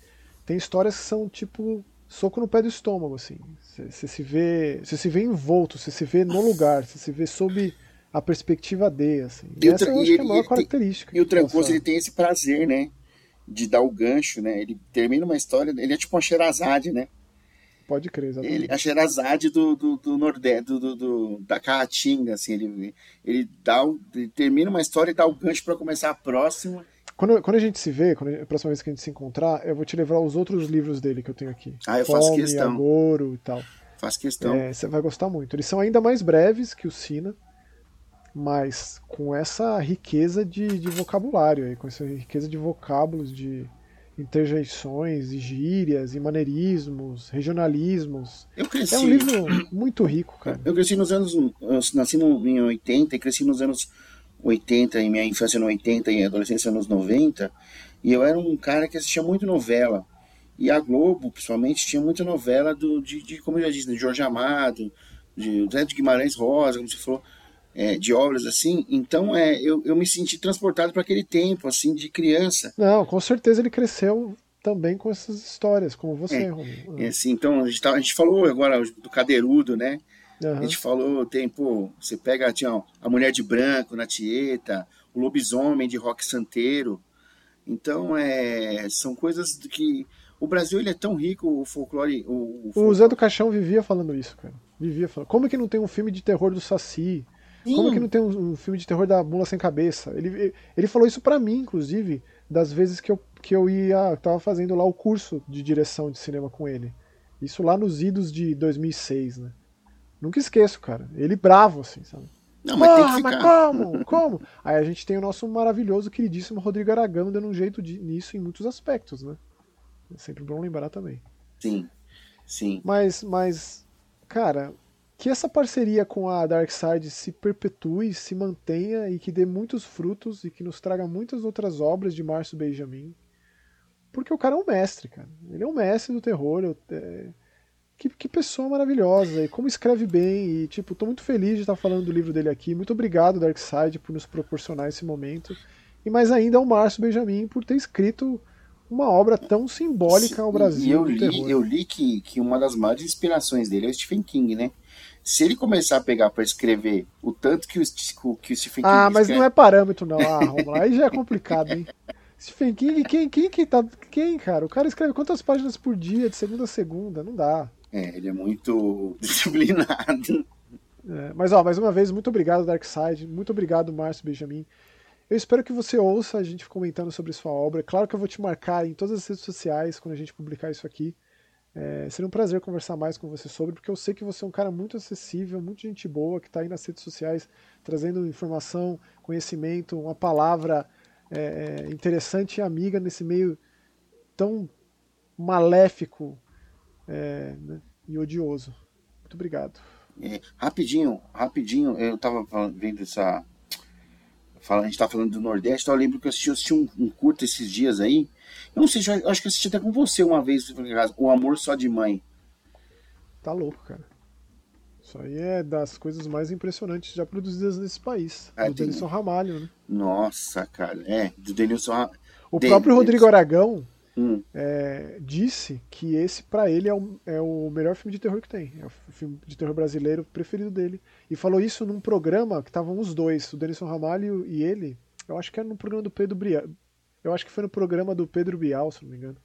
tem histórias que são, tipo, soco no pé do estômago, assim. Você se vê. Você se vê envolto, você se vê no *laughs* lugar, você se vê sob a perspectiva D, assim. E, e essa eu acho que é a maior característica. E o Trancoso, ele tem esse prazer, né? de dar o gancho, né? Ele termina uma história, ele é tipo uma Sherazade, né? Pode crer, exatamente. Ele, a Sherazade do, do, do Nordeste, do, do, do, da Caatinga, assim, ele, ele, dá ele termina uma história e dá o gancho para começar a próxima. Quando, quando a gente se vê, quando a, a, próxima vez que a gente se encontrar, eu vou te levar os outros livros dele que eu tenho aqui. Ah, eu Fome, faço questão. Agouro e tal. Faz questão. É, você vai gostar muito. Eles são ainda mais breves que o Sina mas com essa riqueza de, de vocabulário, aí, com essa riqueza de vocábulos, de interjeições, e gírias, e maneirismos, Eu cresci. É um livro muito rico, cara. Eu cresci nos anos. Eu nasci no, em 80 e cresci nos anos 80, em minha infância no 80 e adolescência nos 90. E eu era um cara que assistia muito novela. E a Globo, principalmente, tinha muita novela do, de, de como eu já disse, de Jorge Amado, de Zé de Guimarães Rosa, como você falou, é, de obras assim. Então, é, eu, eu me senti transportado para aquele tempo, assim, de criança. Não, com certeza ele cresceu também com essas histórias, como você, é, é assim, então, a gente, tá, a gente falou agora do Cadeirudo, né? Uhum. A gente falou, tem, pô, você pega tinha, a Mulher de Branco na Tieta, o Lobisomem de Rock Santeiro. Então, é, são coisas que. O Brasil ele é tão rico, o folclore. O, o, folclore... o Zé do Caixão vivia falando isso, cara. Vivia falando. Como que não tem um filme de terror do Saci? Sim. Como que não tem um, um, filme de terror da Mula Sem Cabeça? Ele, ele falou isso para mim, inclusive, das vezes que eu, que eu ia. tava fazendo lá o curso de direção de cinema com ele. Isso lá nos idos de 2006, né? Nunca esqueço, cara. Ele bravo, assim, sabe? Não, mas Porra, mas como? Como? Aí a gente tem o nosso maravilhoso, queridíssimo Rodrigo Aragão dando um jeito de, nisso em muitos aspectos, né? É sempre bom lembrar também. Sim, sim. Mas, mas, cara, que essa parceria com a Darkseid se perpetue, se mantenha e que dê muitos frutos e que nos traga muitas outras obras de Márcio Benjamin. Porque o cara é um mestre, cara. Ele é um mestre do terror. É que, que pessoa maravilhosa e como escreve bem. E, tipo, tô muito feliz de estar falando do livro dele aqui. Muito obrigado, Darkseid, por nos proporcionar esse momento. E mais ainda ao Márcio Benjamin por ter escrito uma obra tão simbólica ao Brasil. E eu li, eu li que, que uma das maiores inspirações dele é o Stephen King, né? Se ele começar a pegar para escrever o tanto que o, que o Stephen King. Ah, mas escreve... não é parâmetro, não. Ah, Romulo, aí já é complicado, hein? *laughs* Stephen King, quem, quem que tá. Quem, cara? O cara escreve quantas páginas por dia, de segunda a segunda? Não dá. É, ele é muito *laughs* disciplinado. É, mas, ó, mais uma vez, muito obrigado, Darkseid. Muito obrigado, Márcio Benjamin. Eu espero que você ouça a gente comentando sobre sua obra. Claro que eu vou te marcar em todas as redes sociais quando a gente publicar isso aqui. É, seria um prazer conversar mais com você sobre, porque eu sei que você é um cara muito acessível, muito gente boa, que está aí nas redes sociais trazendo informação, conhecimento, uma palavra é, é interessante e amiga nesse meio tão maléfico é, né, e odioso. Muito obrigado. É, rapidinho, rapidinho, eu tava vendo essa. Fala, a gente tá falando do Nordeste, então eu lembro que eu assisti, eu assisti um, um, curto esses dias aí. Eu não sei, eu acho que eu assisti até com você uma vez, O Amor Só de Mãe. Tá louco, cara. Isso aí é das coisas mais impressionantes já produzidas nesse país. É, do tem... Denilson Ramalho, né? Nossa, cara. É, do Denilson Ramalho. O próprio Rodrigo Aragão, hum. é, disse que esse, para ele, é o, é o melhor filme de terror que tem. É o filme de terror brasileiro preferido dele. E falou isso num programa que estavam os dois, o Denison Ramalho e ele. Eu acho que era no programa do Pedro Bial. Eu acho que foi no programa do Pedro Bial, se não me engano.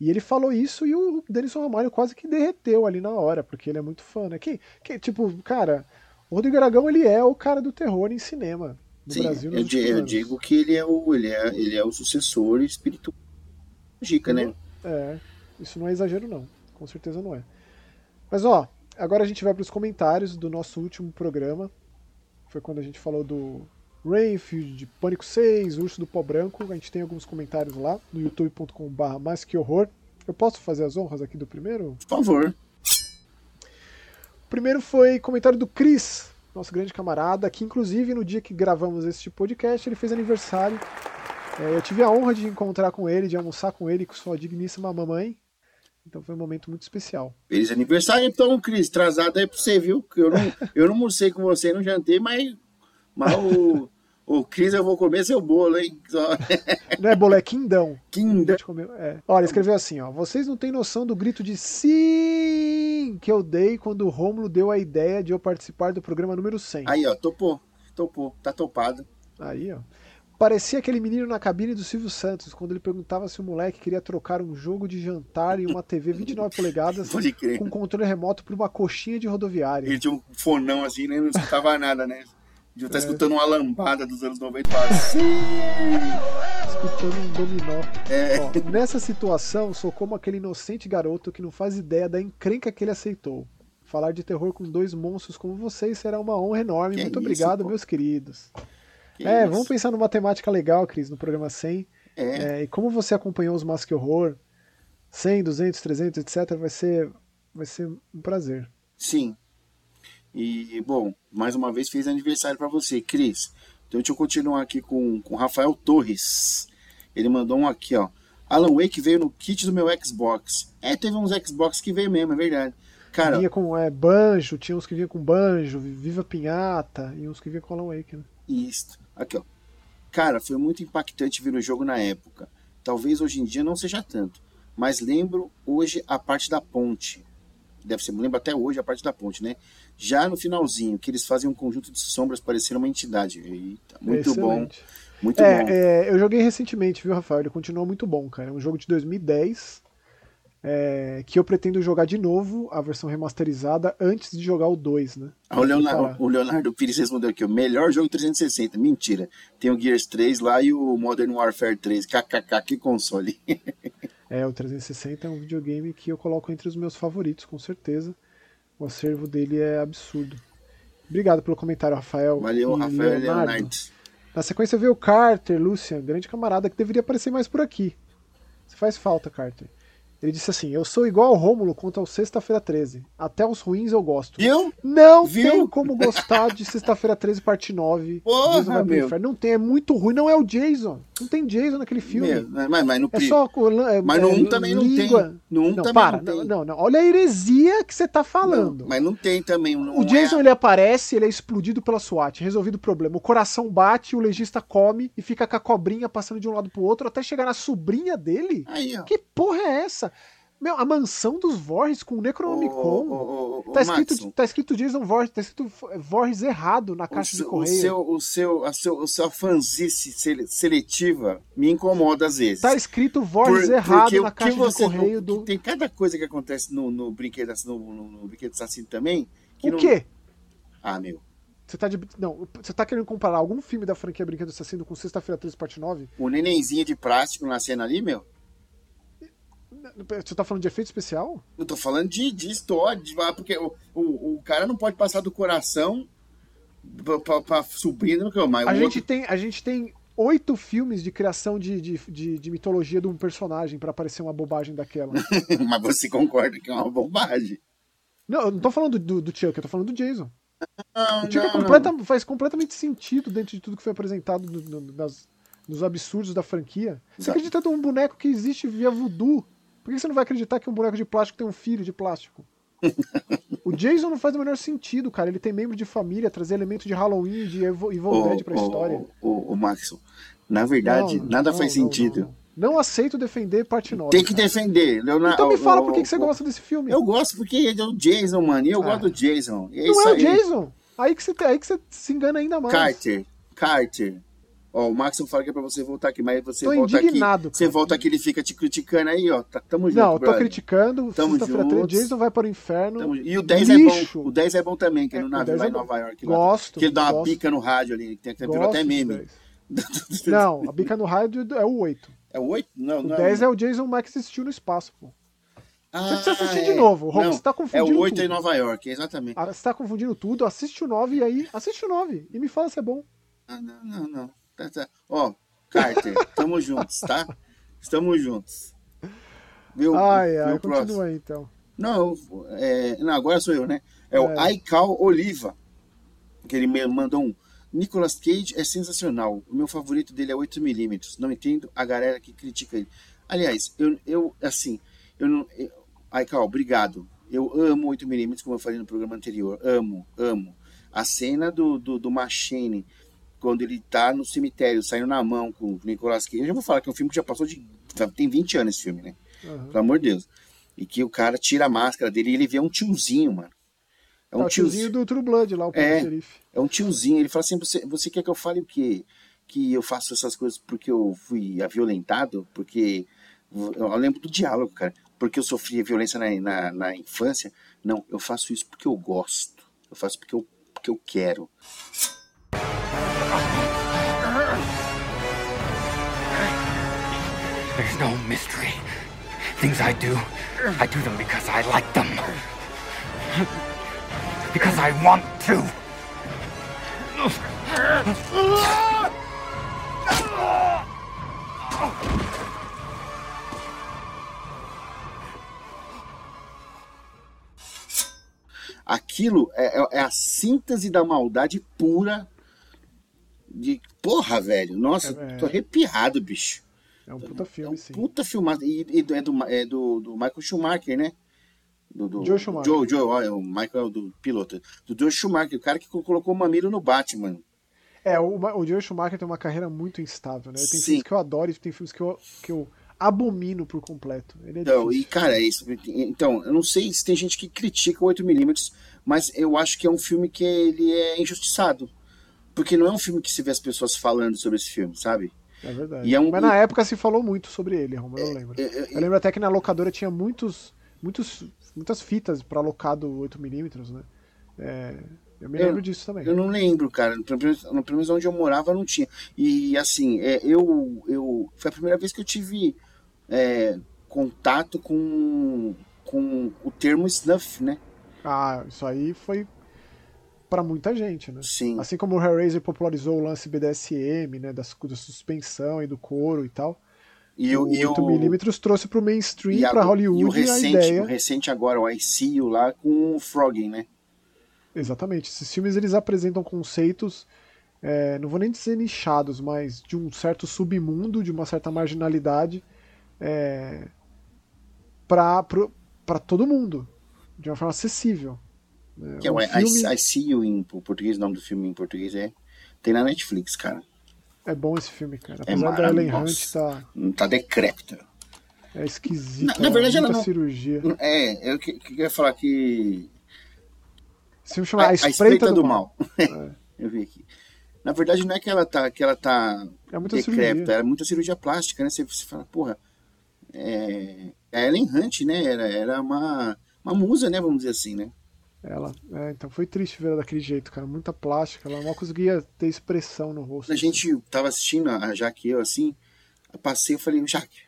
E ele falou isso e o Denison Ramalho quase que derreteu ali na hora, porque ele é muito fã, né? Que, que tipo, cara, o Rodrigo Aragão ele é o cara do terror em cinema no Sim, Brasil. Eu, eu digo que ele é o, ele é, ele é o sucessor espiritual Gica, né? É, isso não é exagero não, com certeza não é. Mas ó, agora a gente vai para os comentários do nosso último programa. Foi quando a gente falou do Rainfield, de Pânico 6, Urso do Pó Branco. A gente tem alguns comentários lá no youtube.com.br mais que horror. Eu posso fazer as honras aqui do primeiro? Por favor. O primeiro foi comentário do Cris, nosso grande camarada, que inclusive no dia que gravamos este podcast ele fez aniversário é, eu tive a honra de encontrar com ele, de almoçar com ele, com sua digníssima mamãe. Então foi um momento muito especial. Feliz aniversário, então, Cris. Trazado aí pra você, viu? Eu não, eu não almocei com você, não jantei, mas, mas o, o Cris eu vou comer seu bolo, hein? Só... *laughs* Não é bolo, é quindão. Quindão. É. Olha, escreveu assim, ó. Vocês não têm noção do grito de sim que eu dei quando o Rômulo deu a ideia de eu participar do programa número 100. Aí, ó, topou. Topou. Tá topado. Aí, ó. Parecia aquele menino na cabine do Silvio Santos, quando ele perguntava se o moleque queria trocar um jogo de jantar e uma TV 29 polegadas *laughs* com controle remoto por uma coxinha de rodoviária. Ele tinha um fonão assim, né? Não escutava nada, né? Devia estar é. escutando uma lambada dos anos 90 Sim! Escutando um dominó. É. Ó, nessa situação, sou como aquele inocente garoto que não faz ideia da encrenca que ele aceitou. Falar de terror com dois monstros como vocês será uma honra enorme. Que Muito é obrigado, meus queridos. Que é, isso? vamos pensar numa temática legal, Cris, no programa 100. É. É, e como você acompanhou os Mask Horror, 100, 200, 300, etc., vai ser, vai ser um prazer. Sim. E, bom, mais uma vez fez aniversário para você, Cris. Então deixa eu continuar aqui com o Rafael Torres. Ele mandou um aqui, ó. Alan Wake veio no kit do meu Xbox. É, teve uns Xbox que veio mesmo, é verdade. Cara, Vinha com é, banjo, tinha uns que vinha com banjo, Viva Pinhata, e uns que vinha com Alan Wake, né? Isso. Aqui, ó. Cara, foi muito impactante ver o jogo na época. Talvez hoje em dia não seja tanto. Mas lembro hoje a parte da ponte. Deve ser, lembro até hoje a parte da ponte, né? Já no finalzinho, que eles fazem um conjunto de sombras parecer uma entidade. Eita, muito Excelente. bom. Muito É, bom. é, eu joguei recentemente, viu, Rafael? Ele continua muito bom, cara. É um jogo de 2010 é, que eu pretendo jogar de novo, a versão remasterizada, antes de jogar o 2, né? Ah, o, Leonardo, o Leonardo Pires respondeu aqui: o melhor jogo 360. Mentira. Tem o Gears 3 lá e o Modern Warfare 3. KKK, que console. *laughs* É, o 360 é um videogame que eu coloco entre os meus favoritos, com certeza. O acervo dele é absurdo. Obrigado pelo comentário, Rafael. Valeu, e Rafael Leonardo. Leonardo. Na sequência veio o Carter, Lucian, grande camarada que deveria aparecer mais por aqui. Você faz falta, Carter. Ele disse assim: Eu sou igual ao Rômulo quanto ao Sexta-feira 13. Até os ruins eu gosto. Viu? Não Viu? tem como gostar de Sexta-feira 13, parte 9. Porra, Jason meu. Não tem, é muito ruim. Não é o Jason. Não tem Jason naquele filme. Meu, mas, mas no É só. é, Mas no é, um também não língua. tem. No um não, também para. não tem. Não, não, não. Olha a heresia que você tá falando. Mas não tem também. Não O Jason é... ele aparece, ele é explodido pela SWAT, resolvido o problema. O coração bate, o legista come e fica com a cobrinha passando de um lado pro outro até chegar na sobrinha dele. Aí, ó. Que porra é essa? Meu, a mansão dos Voorhees com o Necronomicon. Ô, ô, ô, ô, tá, escrito, Maxon, tá escrito Jason Voorhees, tá escrito Voorhees errado na caixa de seu, o correio. seu, o seu, a seu, a sua fanzice sele- seletiva me incomoda às vezes. Tá escrito Voorhees Por- errado na caixa de correio não- do. Tem cada coisa que acontece no, no brinquedo assassino- no, no, no brinquedo assassino também. Que O não... quê? Ah, meu. Você tá, de... não, você tá querendo comparar algum filme da franquia Brinquedo Assassino com Sexta-feira 13, parte 9? O nenenzinho de plástico na cena ali, meu. Você tá falando de efeito especial? Eu tô falando de, de história, de, ah, porque o, o, o cara não pode passar do coração pra, pra, pra sobrinha, não, mas A gente, outro- tem, a gente tem oito filmes de criação de, de, de, de mitologia de um personagem pra aparecer uma bobagem daquela. *laughs* mas você concorda que é uma bobagem. não, eu não tô falando do, do Chuck, eu tô falando do Jason. Não, O Chuck é não, completa- faz completamente sentido dentro de tudo que foi apresentado no- no- nas- nos absurdos da franquia. Você Exato. acredita num boneco que existe via voodoo? Por que você não vai acreditar que um boneco de plástico tem um filho de plástico? *laughs* o Jason não faz o menor sentido, cara. Ele tem membro de família, trazer elementos de Halloween, de Evil, Dead pra história. ô, Maxon, na verdade, Não, nada não, faz não, sentido. Não, aceito defender parte 9. Tem que cara. defender. Leonardo, Então me fala por que, que você gosta desse filme. Eu gosto porque ele é o Jason, mano. E eu Ah. gosto do Jason. É não é o aí. Jason. Aí que, você, aí que você se engana ainda mais. Carter, Carter. Ó, o Maxon fala que é pra você voltar aqui, mas você Tô volta indignado, aqui. Você cara. volta aqui, ele fica te criticando aí, ó. Tá, tamo junto, Não, eu tô brother. criticando. Tamo 13, juntos. Jason vai para o inferno. Tamo- E o 10 Lixo. é bom. O 10 é bom também, que é no É, o navio 10 lá é em. Nova York. Lá, Gosto, que ele dá uma gosto. pica no rádio ali. Tem, tem, virou até meme. 10. *laughs* Não, a bica no raio é o 8. É o 8? Não, O não. 10 é o Jason Max existiu no espaço, pô. Ah, Você precisa assistir de novo, Rob, Não, você tá É confundindo o 8 tudo. em Nova York, exatamente. Ah, Você tá confundindo tudo, assiste o 9 e aí. Assiste o 9 e me fala se é bom. Ah, não, não, não. Tá, tá. Ó, Carter, *laughs* tamo juntos, tá? Estamos juntos. Viu? Ai, ai, o próximo? continua aí então. Não, é, não, agora sou eu, né? É, o É. Aikal Oliva. Que ele me mandou um. Nicolas Cage é sensacional. O meu favorito dele é 8mm. Não entendo a galera que critica ele. Aliás, eu, eu assim, eu não. Eu, Aikal, obrigado. Eu amo 8mm, como eu falei no programa anterior. Amo, amo. A cena do, do, do Machine, quando ele tá no cemitério, saindo na mão com o Nicolas Cage. Eu já vou falar que é um filme que já passou de. Tem 20 anos esse filme, né? Aham. Pelo amor de Deus. E que o cara tira a máscara dele e ele vê um tiozinho, mano. É um É o tiozinho do True Blood lá, o É. é. xerife. É um tiozinho. Ele fala assim: você, você quer que eu fale o quê? Que eu faço essas coisas porque eu fui violentado? Porque. Eu lembro do diálogo, cara. Porque eu sofri violência na, na, na infância? Não, eu faço isso porque eu gosto. Eu faço porque eu, porque eu quero. There's no mystery. Things I do, I do them because I like them. Because I want to. Aquilo é, é- é a síntese da maldade pura. De. Porra, velho. Nossa, é. tô arrepiado, bicho. É um puta filme, é um sim. Puta filmado. E, e é, do, é do, do Michael Schumacher, né? Do, do, Joe Schumacher. Joe, Joe, ó, é o Michael do piloto. Do Joe Schumacher, o cara que colocou o mamilo no Batman. É, o, o Joe Schumacher tem uma carreira muito instável, né? Tem Sim. filmes que eu adoro e tem filmes que eu, que eu abomino por completo. É Então, difícil. e cara, é isso. Então, eu não sei se tem gente que critica o 8mm, mas eu acho que é um filme que ele é injustiçado. Porque não é um filme que se vê as pessoas falando sobre esse filme, sabe? É verdade. É um- Mas na época se falou muito sobre ele, Romulo, eu lembro. é, é, Eu lembro até que na locadora tinha muitos, muitos, muitas fitas pra alocado 8mm, né? É, eu me Eu- lembro disso também. Eu não lembro, cara. Pelo menos, pelo menos onde eu morava não tinha. E assim, é, eu, eu. Foi a primeira vez que eu tive é, contato com, com o termo snuff, né? Ah, isso aí foi pra muita gente, né? Sim. Assim como o Hellraiser popularizou o lance BDSM, né? Das, da suspensão e do couro e tal. E o, o e o- 8mm trouxe pro mainstream, a- pra Hollywood, e o a recente, ideia. o recente agora, o I See You lá com o Frogging, né? Exatamente. Esses filmes eles apresentam conceitos, é, não vou nem dizer nichados, mas de um certo submundo, de uma certa marginalidade, é, para todo mundo, de uma forma acessível. Né? Que é o I, filme I See You em português, o nome do filme em português é. Tem na Netflix, cara. é bom esse filme, cara. É Apesar da Ellen Hunt tá Tá decrépita. é esquisita, Na- na verdade, ela não- cirurgia. É, eu que- que- queria falar que Esse filme chama a, A a Espreita, do, Mal. *laughs* É. Eu vi aqui. Na verdade, não é que ela tá, que ela tá É muita decrépita, cirurgia. é muita cirurgia plástica, né? Você, você fala, porra, é, a Ellen Hunt, né? Era, era uma, uma musa, né? Vamos dizer assim, né? Ela, é, então foi triste ver ela daquele jeito, cara. Muita plástica, ela não conseguia ter expressão no rosto. A gente tava assistindo, a Jaque e eu, assim, eu passei e falei, Jaque,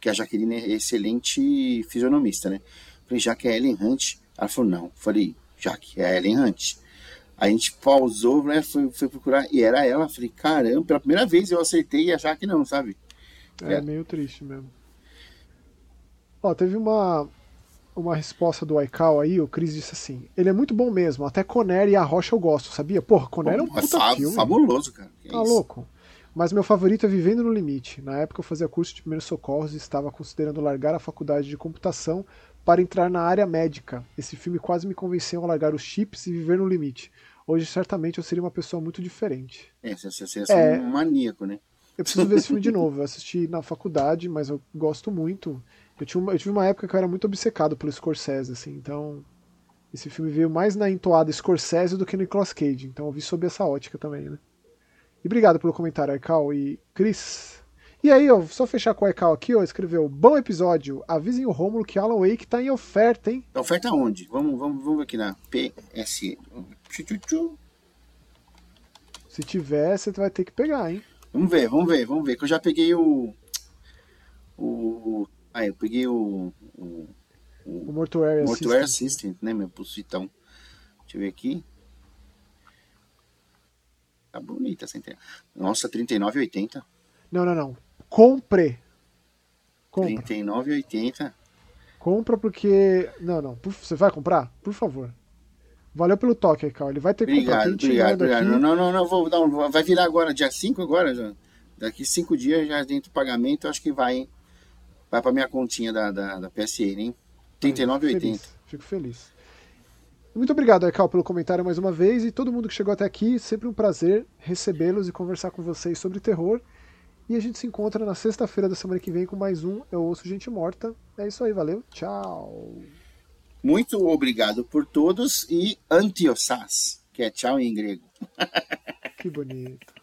que a Jaqueline é excelente fisionomista, né? Falei, Jaque, é Ellen Hunt? Ela falou, não. Falei, Jaque, é Ellen Hunt. A gente pausou, né? Foi, foi procurar, e era ela. Falei, caramba, pela primeira vez eu acertei e a Jaque não, sabe? É É. meio triste mesmo. Ó, teve uma, uma resposta do Aikau aí, o Chris disse assim: ele é muito bom mesmo, até Conner e a Rocha eu gosto, sabia? Porra, Conner é um É puta fa- filme. fabuloso, cara. Que Tá isso? louco. Mas meu favorito é Vivendo no Limite. Na época eu fazia curso de primeiros socorros e estava considerando largar a faculdade de computação para entrar na área médica. Esse filme quase me convenceu a largar os chips e viver no limite. Hoje certamente eu seria uma pessoa muito diferente. É, você, você, você É. é um maníaco, né? Eu preciso ver esse filme de novo. Eu assisti na faculdade, mas eu gosto muito. Eu, tinha uma- eu tive uma época que eu era muito obcecado pelo Scorsese, assim, então. Esse filme veio mais na entoada Scorsese do que no Nicolas Cage, então eu vi sob essa ótica também, né? E obrigado pelo comentário, Aikau e Chris. E aí, ó, só fechar com o Aikau aqui, ó, escreveu: Bom episódio, avisem o Rômulo que Alan Wake tá em oferta, hein? A oferta onde? Vamos, vamos, vamos ver aqui na PS. Se tiver, você vai ter que pegar, hein? Vamos ver, vamos ver, vamos ver. Que eu já peguei o. O. Ah, eu peguei o. O O Mortuary Mortuary Assistant. Assistant, né, meu pulsitão. Deixa eu ver aqui. Tá bonita essa entrega. Nossa, R$39,80. Não, não, não. Compre. Compre. R$39,80. Compra porque. Não, não. Você vai comprar? Por favor. Valeu pelo toque, Cal. Ele vai ter que comprar. Obrigado, Quem obrigado, obrigado. aqui- Não, não, não, vou, não, vai virar agora, dia 5 agora, já. Daqui cinco dias já dentro do pagamento, acho que vai, hein? Vai pra minha continha da, da, da PSN, hein? Fico R$39,80. feliz, Fico feliz. Muito obrigado, Ekal, pelo comentário mais uma vez. E todo mundo que chegou até aqui, sempre um prazer recebê-los e conversar com vocês sobre terror. E a gente se encontra na sexta-feira da semana que vem com mais um Eu Ouço Gente Morta. É isso aí, valeu. Tchau. Muito obrigado por todos e antiossas, que é tchau em grego. Que bonito.